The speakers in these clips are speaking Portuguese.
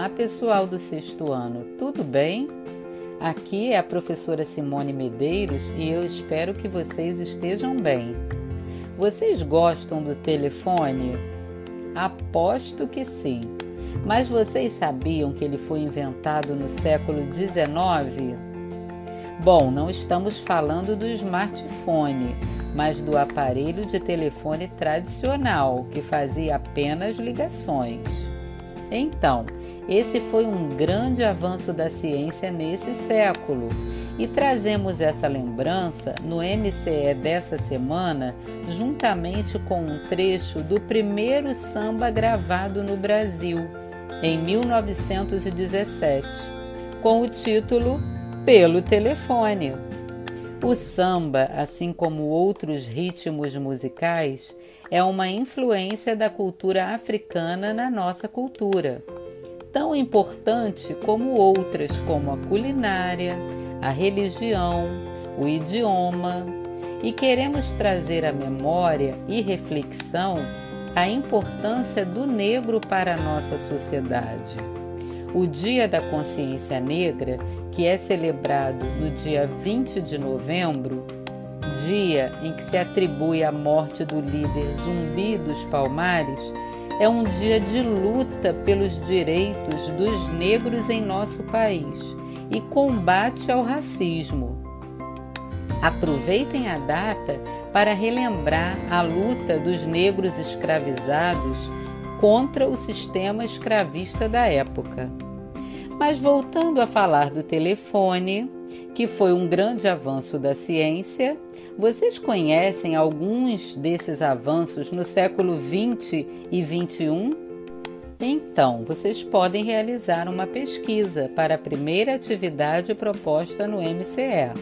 Olá, pessoal do sexto ano, tudo bem? Aqui é a professora Simone Medeiros e eu espero que vocês estejam bem. Vocês gostam do telefone? Aposto que sim. Mas vocês sabiam que ele foi inventado no século XIX? Bom, não estamos falando do smartphone, mas do aparelho de telefone tradicional que fazia apenas ligações. Então, esse foi um grande avanço da ciência nesse século e trazemos essa lembrança no MCE dessa semana, juntamente com um trecho do primeiro samba gravado no Brasil, em 1917, com o título Pelo Telefone. O samba, assim como outros ritmos musicais, é uma influência da cultura africana na nossa cultura, tão importante como outras, como a culinária, a religião, o idioma, e queremos trazer à memória e reflexão a importância do negro para a nossa sociedade. O Dia da Consciência Negra, que é celebrado no dia 20 de novembro, dia em que se atribui a morte do líder Zumbi dos Palmares, é um dia de luta pelos direitos dos negros em nosso país e combate ao racismo. Aproveitem a data para relembrar a luta dos negros escravizados contra o sistema escravista da época. Mas voltando a falar do telefone, que foi um grande avanço da ciência. Vocês conhecem alguns desses avanços no século 20 e 21? Então, vocês podem realizar uma pesquisa para a primeira atividade proposta no MCE.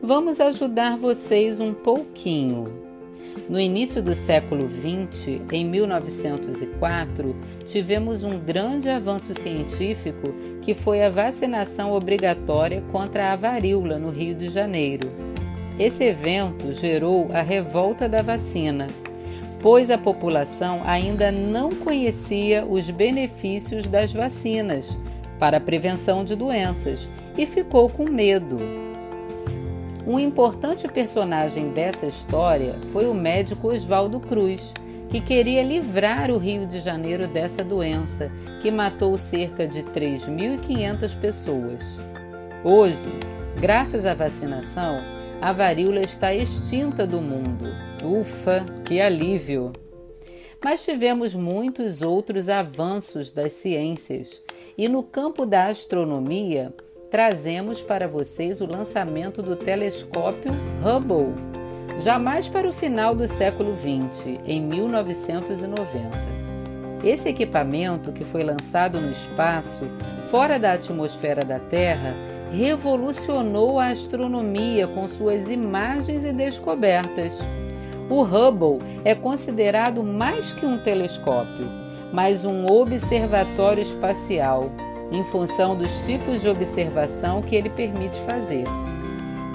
Vamos ajudar vocês um pouquinho. No início do século XX, em 1904, tivemos um grande avanço científico que foi a vacinação obrigatória contra a varíola no Rio de Janeiro. Esse evento gerou a revolta da vacina, pois a população ainda não conhecia os benefícios das vacinas para a prevenção de doenças e ficou com medo. Um importante personagem dessa história foi o médico Oswaldo Cruz, que queria livrar o Rio de Janeiro dessa doença, que matou cerca de 3.500 pessoas. Hoje, graças à vacinação, a varíola está extinta do mundo. Ufa, que alívio! Mas tivemos muitos outros avanços das ciências, e no campo da astronomia, trazemos para vocês o lançamento do telescópio Hubble, jamais para o final do século XX, em 1990. Esse equipamento, que foi lançado no espaço, fora da atmosfera da Terra, revolucionou a astronomia com suas imagens e descobertas. O Hubble é considerado mais que um telescópio, mas um observatório espacial em função dos tipos de observação que ele permite fazer.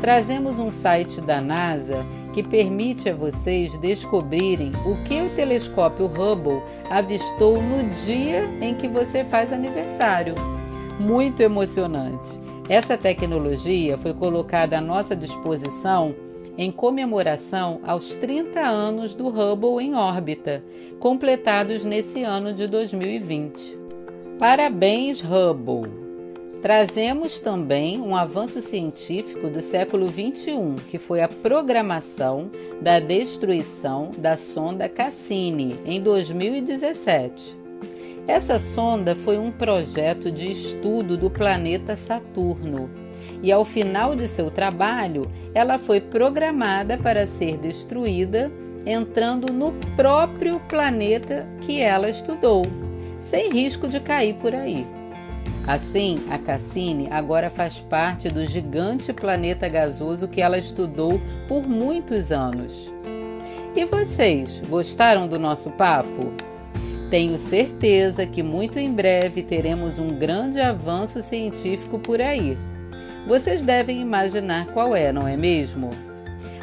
Trazemos um site da NASA que permite a vocês descobrirem o que o telescópio Hubble avistou no dia em que você faz aniversário. Muito emocionante! Essa tecnologia foi colocada à nossa disposição em comemoração aos 30 anos do Hubble em órbita, completados nesse ano de 2020. Parabéns, Hubble! Trazemos também um avanço científico do século XXI, que foi a programação da destruição da sonda Cassini em 2017. Essa sonda foi um projeto de estudo do planeta Saturno e, ao final de seu trabalho, ela foi programada para ser destruída entrando no próprio planeta que ela estudou sem risco de cair por aí. Assim, a Cassini agora faz parte do gigante planeta gasoso que ela estudou por muitos anos. E vocês, gostaram do nosso papo? Tenho certeza que muito em breve teremos um grande avanço científico por aí. Vocês devem imaginar qual é, não é mesmo?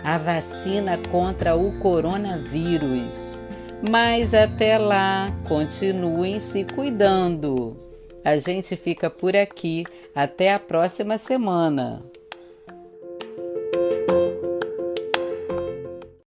A vacina contra o coronavírus. Mas até lá, continuem se cuidando. A gente fica por aqui. Até a próxima semana.